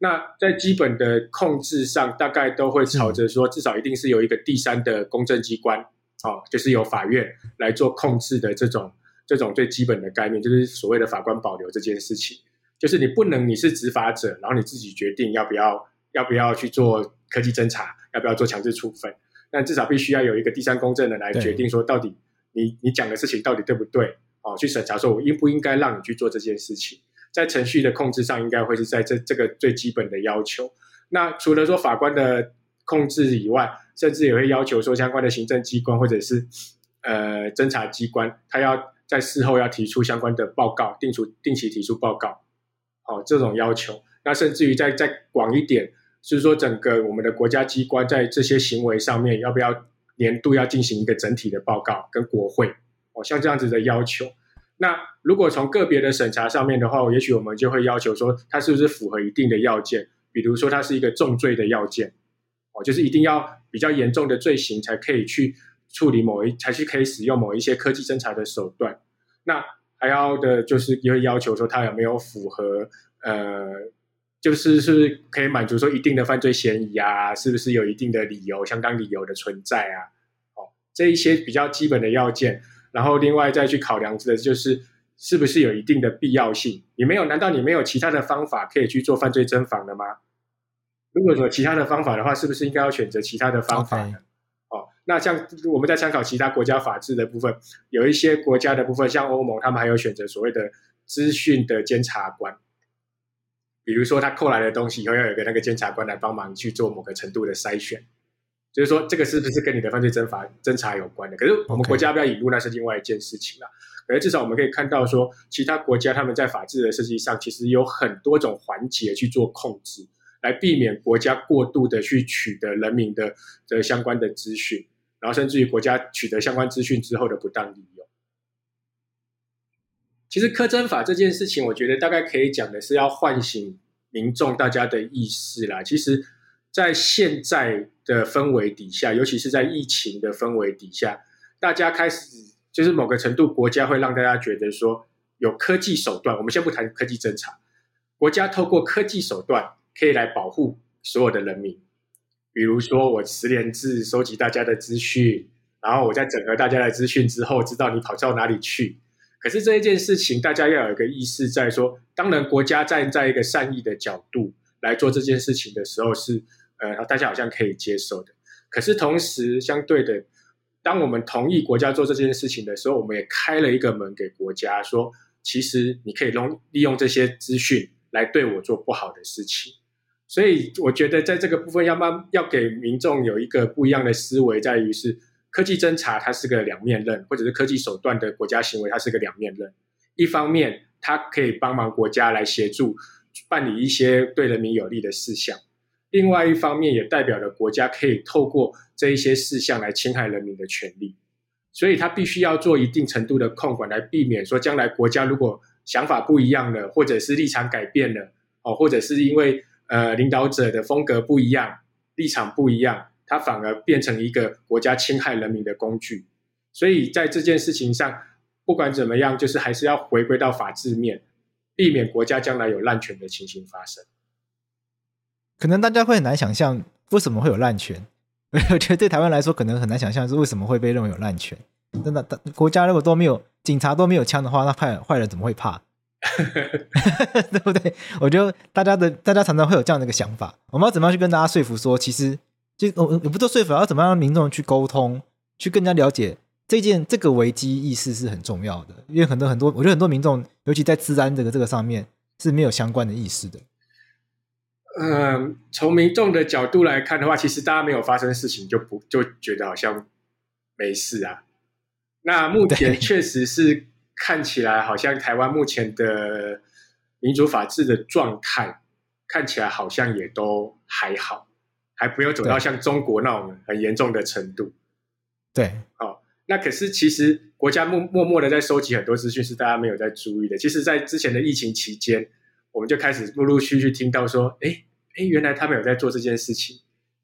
那在基本的控制上，大概都会朝着说，至少一定是有一个第三的公证机关，哦，就是由法院来做控制的这种这种最基本的概念，就是所谓的法官保留这件事情，就是你不能你是执法者，然后你自己决定要不要要不要去做科技侦查，要不要做强制处分，但至少必须要有一个第三公正的来决定说，到底你你讲的事情到底对不对，哦，去审查说我应不应该让你去做这件事情。在程序的控制上，应该会是在这这个最基本的要求。那除了说法官的控制以外，甚至也会要求说相关的行政机关或者是呃侦查机关，他要在事后要提出相关的报告，定出定期提出报告。好、哦，这种要求。那甚至于再再广一点，是说整个我们的国家机关在这些行为上面，要不要年度要进行一个整体的报告跟国会？哦，像这样子的要求。那如果从个别的审查上面的话，也许我们就会要求说，它是不是符合一定的要件，比如说它是一个重罪的要件，哦，就是一定要比较严重的罪行才可以去处理某一，才去可以使用某一些科技侦查的手段。那还要的就是也会要求说，它有没有符合，呃，就是是不是可以满足说一定的犯罪嫌疑啊，是不是有一定的理由、相当理由的存在啊？哦，这一些比较基本的要件。然后另外再去考量的就是是不是有一定的必要性？你没有？难道你没有其他的方法可以去做犯罪侦防的吗？如果有其他的方法的话，是不是应该要选择其他的方法呢？哦，那像我们在参考其他国家法制的部分，有一些国家的部分，像欧盟，他们还有选择所谓的资讯的监察官，比如说他扣来的东西以后要有一个那个监察官来帮忙去做某个程度的筛选。就是说，这个是不是跟你的犯罪侦查侦查有关的？可是我们国家不要引入，那是另外一件事情了。可是至少我们可以看到说，说其他国家他们在法制的设计上，其实有很多种环节去做控制，来避免国家过度的去取得人民的的相关的资讯，然后甚至于国家取得相关资讯之后的不当利用。其实科侦法这件事情，我觉得大概可以讲的是要唤醒民众大家的意识啦。其实。在现在的氛围底下，尤其是在疫情的氛围底下，大家开始就是某个程度，国家会让大家觉得说有科技手段。我们先不谈科技侦查，国家透过科技手段可以来保护所有的人民。比如说，我实联制收集大家的资讯，然后我在整合大家的资讯之后，知道你跑到哪里去。可是这一件事情，大家要有一个意识，在说，当然国家站在一个善意的角度来做这件事情的时候是。呃，大家好像可以接受的，可是同时相对的，当我们同意国家做这件事情的时候，我们也开了一个门给国家，说其实你可以用利用这些资讯来对我做不好的事情。所以我觉得在这个部分要慢要给民众有一个不一样的思维，在于是科技侦查它是个两面刃，或者是科技手段的国家行为它是个两面刃。一方面它可以帮忙国家来协助办理一些对人民有利的事项，另外一方面也代表了国家可以透过这一些事项来侵害人民的权利。所以他必须要做一定程度的控管，来避免说将来国家如果想法不一样了，或者是立场改变了，哦，或者是因为呃领导者的风格不一样、立场不一样，他反而变成一个国家侵害人民的工具。所以在这件事情上，不管怎么样，就是还是要回归到法治面，避免国家将来有滥权的情形发生。可能大家会很难想象，为什么会有滥权。我觉得对台湾来说，可能很难想象是为什么会被认为有滥权。真的，国家如果都没有警察都没有枪的话，那坏坏人怎么会怕？对不对？我觉得大家的大家常常会有这样的一个想法。我们要怎么样去跟大家说服说，其实就我我不做说服，要怎么样让民众去沟通，去更加了解这件这个危机意识是很重要的。因为很多很多，我觉得很多民众，尤其在治安这个这个上面是没有相关的意识的。嗯，从民众的角度来看的话，其实大家没有发生事情就不就觉得好像没事啊。那目前确实是看起来好像台湾目前的民主法治的状态看起来好像也都还好，还没有走到像中国那种很严重的程度。对，哦，那可是其实国家默默默的在收集很多资讯，是大家没有在注意的。其实，在之前的疫情期间。我们就开始陆陆续续听到说，哎哎，原来他们有在做这件事情。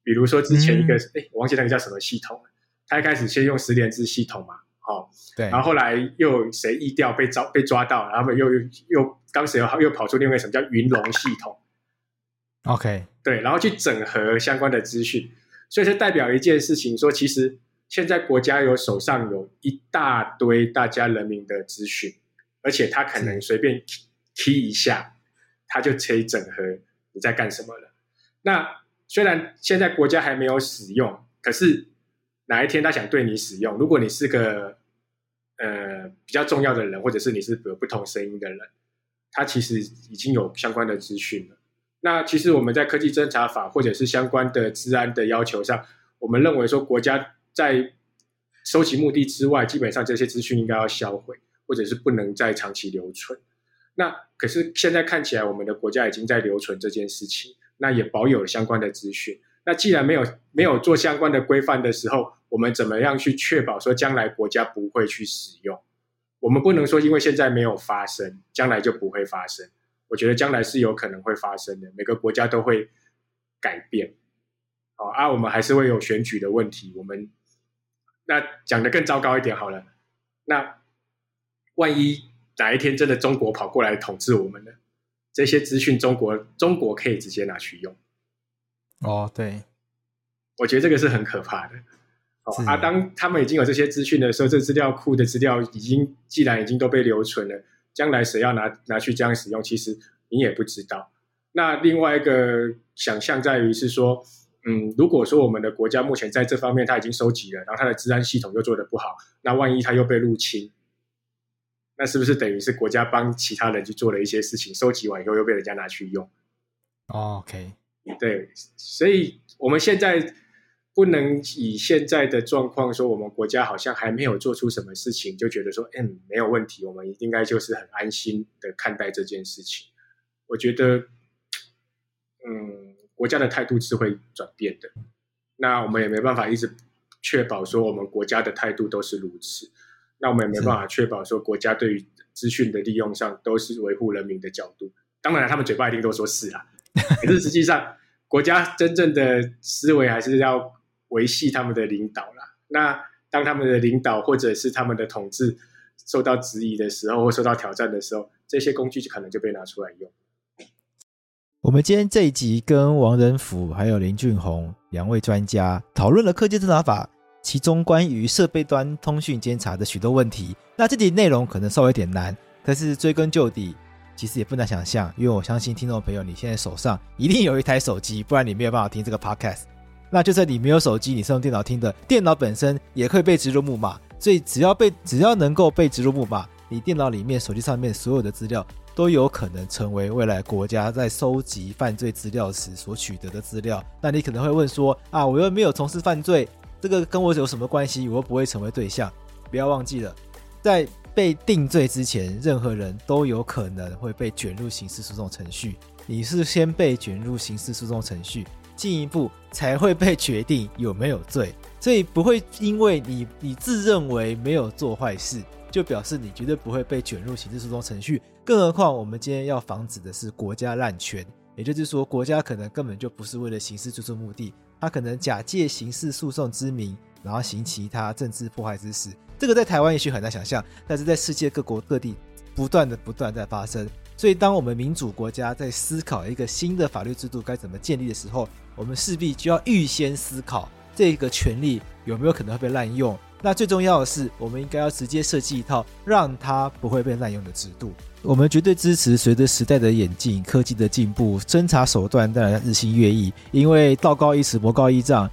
比如说之前一个，哎、嗯，我忘记那个叫什么系统，他一开始先用十连制系统嘛，哦，对，然后后来又有谁疫调被抓被抓到，然后又又又当时又又跑出另外什么叫云龙系统，OK，对，然后去整合相关的资讯，所以这代表一件事情，说其实现在国家有手上有一大堆大家人民的资讯，而且他可能随便踢一下。他就可以整合你在干什么了。那虽然现在国家还没有使用，可是哪一天他想对你使用，如果你是个呃比较重要的人，或者是你是有不同声音的人，他其实已经有相关的资讯了。那其实我们在科技侦查法或者是相关的治安的要求上，我们认为说国家在收集目的之外，基本上这些资讯应该要销毁，或者是不能再长期留存。那可是现在看起来，我们的国家已经在留存这件事情，那也保有相关的资讯。那既然没有没有做相关的规范的时候，我们怎么样去确保说将来国家不会去使用？我们不能说因为现在没有发生，将来就不会发生。我觉得将来是有可能会发生的，每个国家都会改变。好啊，我们还是会有选举的问题。我们那讲的更糟糕一点好了，那万一。哪一天真的中国跑过来统治我们呢？这些资讯中国中国可以直接拿去用。哦，对，我觉得这个是很可怕的。哦啊，当他们已经有这些资讯的时候，这资料库的资料已经既然已经都被留存了，将来谁要拿拿去这样使用，其实你也不知道。那另外一个想象在于是说，嗯，如果说我们的国家目前在这方面它已经收集了，然后它的治安系统又做得不好，那万一它又被入侵？那是不是等于是国家帮其他人去做了一些事情，收集完以后又被人家拿去用？OK，对，所以我们现在不能以现在的状况说，我们国家好像还没有做出什么事情，就觉得说，嗯，没有问题，我们应该就是很安心的看待这件事情。我觉得，嗯，国家的态度是会转变的。那我们也没办法一直确保说，我们国家的态度都是如此。那我们也没办法确保说，国家对于资讯的利用上都是维护人民的角度。当然，他们嘴巴一定都说是啦，可是实际上，国家真正的思维还是要维系他们的领导啦。那当他们的领导或者是他们的统治受到质疑的时候，或受到挑战的时候，这些工具就可能就被拿出来用。我们今天这一集跟王仁甫还有林俊宏两位专家讨论了科技侦查法。其中关于设备端通讯监察的许多问题，那这集内容可能稍微有点难，但是追根究底，其实也不难想象，因为我相信听众朋友，你现在手上一定有一台手机，不然你没有办法听这个 podcast。那就算你没有手机，你是用电脑听的，电脑本身也可以被植入木马，所以只要被只要能够被植入木马，你电脑里面、手机上面所有的资料都有可能成为未来国家在收集犯罪资料时所取得的资料。那你可能会问说啊，我又没有从事犯罪，这个跟我有什么关系？我又不会成为对象。不要忘记了，在被定罪之前，任何人都有可能会被卷入刑事诉讼程序。你是先被卷入刑事诉讼程序，进一步才会被决定有没有罪。所以不会因为你你自认为没有做坏事，就表示你绝对不会被卷入刑事诉讼程序。更何况，我们今天要防止的是国家滥权，也就是说，国家可能根本就不是为了刑事诉讼目的，他可能假借刑事诉讼之名，然后行其他政治迫害之事。这个在台湾也许很难想象，但是在世界各国各地不断的不断在发生。所以，当我们民主国家在思考一个新的法律制度该怎么建立的时候，我们势必就要预先思考这个权利有没有可能会被滥用。那最重要的是，我们应该要直接设计一套让它不会被滥用的制度。我们绝对支持随着时代的演进、科技的进步，侦查手段当然日新月异。因为道高一尺，魔高一丈，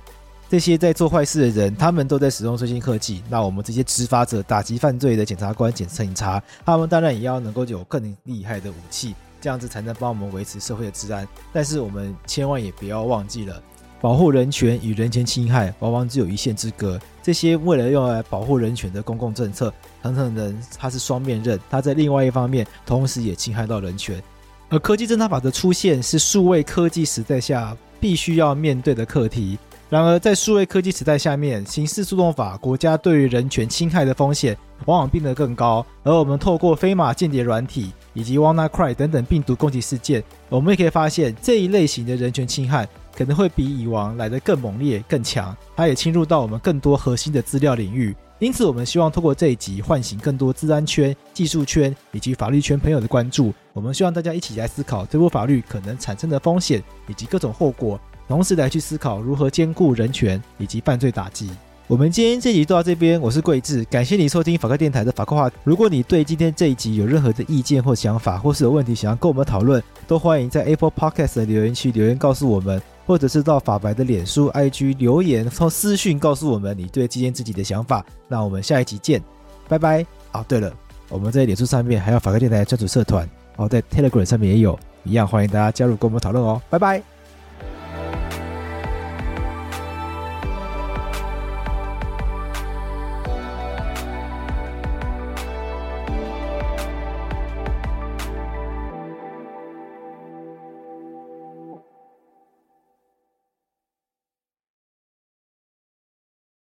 这些在做坏事的人，他们都在使用最新科技。那我们这些执法者、打击犯罪的检察官、检察警察，他们当然也要能够有更厉害的武器，这样子才能帮我们维持社会的治安。但是我们千万也不要忘记了。保护人权与人权侵害往往只有一线之隔。这些为了用来保护人权的公共政策，很可能它是双面刃。它在另外一方面，同时也侵害到人权。而科技侦查法的出现，是数位科技时代下必须要面对的课题。然而，在数位科技时代下面，刑事诉讼法国家对于人权侵害的风险往往变得更高。而我们透过飞马间谍软体以及 WannaCry 等等病毒攻击事件，我们也可以发现这一类型的人权侵害。可能会比以往来得更猛烈、更强，它也侵入到我们更多核心的资料领域。因此，我们希望透过这一集唤醒更多治安圈、技术圈以及法律圈朋友的关注。我们希望大家一起来思考这部法律可能产生的风险以及各种后果，同时来去思考如何兼顾人权以及犯罪打击。我们今天这集就到这边，我是贵智，感谢你收听法客电台的法客话。如果你对今天这一集有任何的意见或想法，或是有问题想要跟我们讨论，都欢迎在 Apple Podcast 的留言区留言告诉我们，或者是到法白的脸书、IG 留言，从私讯告诉我们你对今天自己的想法。那我们下一集见，拜拜。哦，对了，我们在脸书上面还有法客电台专属社团，哦，在 Telegram 上面也有，一样欢迎大家加入跟我们讨论哦，拜拜。